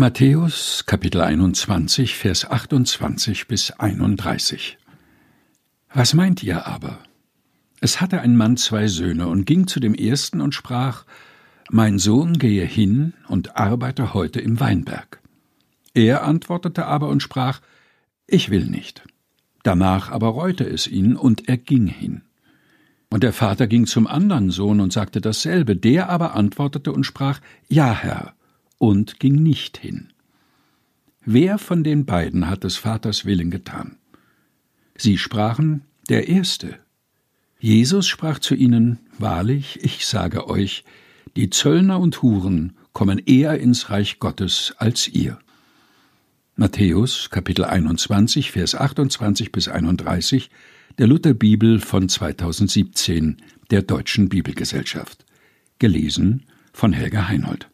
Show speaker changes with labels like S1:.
S1: Matthäus Kapitel 21 Vers 28 bis 31 Was meint ihr aber? Es hatte ein Mann zwei Söhne und ging zu dem ersten und sprach, Mein Sohn gehe hin und arbeite heute im Weinberg. Er antwortete aber und sprach, Ich will nicht. Danach aber reute es ihn, und er ging hin. Und der Vater ging zum anderen Sohn und sagte dasselbe, der aber antwortete und sprach, Ja, Herr, und ging nicht hin. Wer von den beiden hat des Vaters Willen getan? Sie sprachen, der Erste. Jesus sprach zu ihnen, Wahrlich, ich sage euch, die Zöllner und Huren kommen eher ins Reich Gottes als ihr. Matthäus Kapitel 21 Vers 28 bis 31 der Lutherbibel von 2017 der Deutschen Bibelgesellschaft gelesen von Helga Heinold